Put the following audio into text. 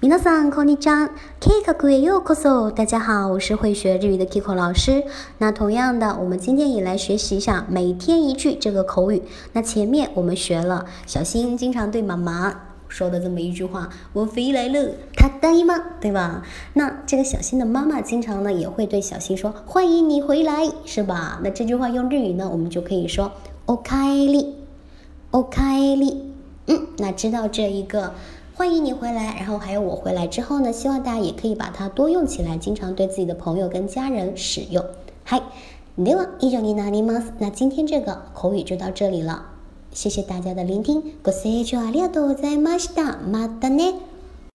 皆さんこんにちは。K カクへようこそ。大家好，我是会学日语的 Kiko 老师。那同样的，我们今天也来学习一下每天一句这个口语。那前面我们学了小新经常对妈妈说的这么一句话：“我回来了，他答应吗？”对吧？那这个小新的妈妈经常呢也会对小新说：“欢迎你回来，是吧？”那这句话用日语呢，我们就可以说“おかえり”，“おかえり”。嗯，那知道这一个。 欢迎你回来，然后还有我回来之后呢，希望大家也可以把它多用起来，经常对自己的朋友跟家人使用。嗨，では以上になります。那今天这个口语就到这里了，谢谢大家的聆听。ご清聴ありがとうございました。またね。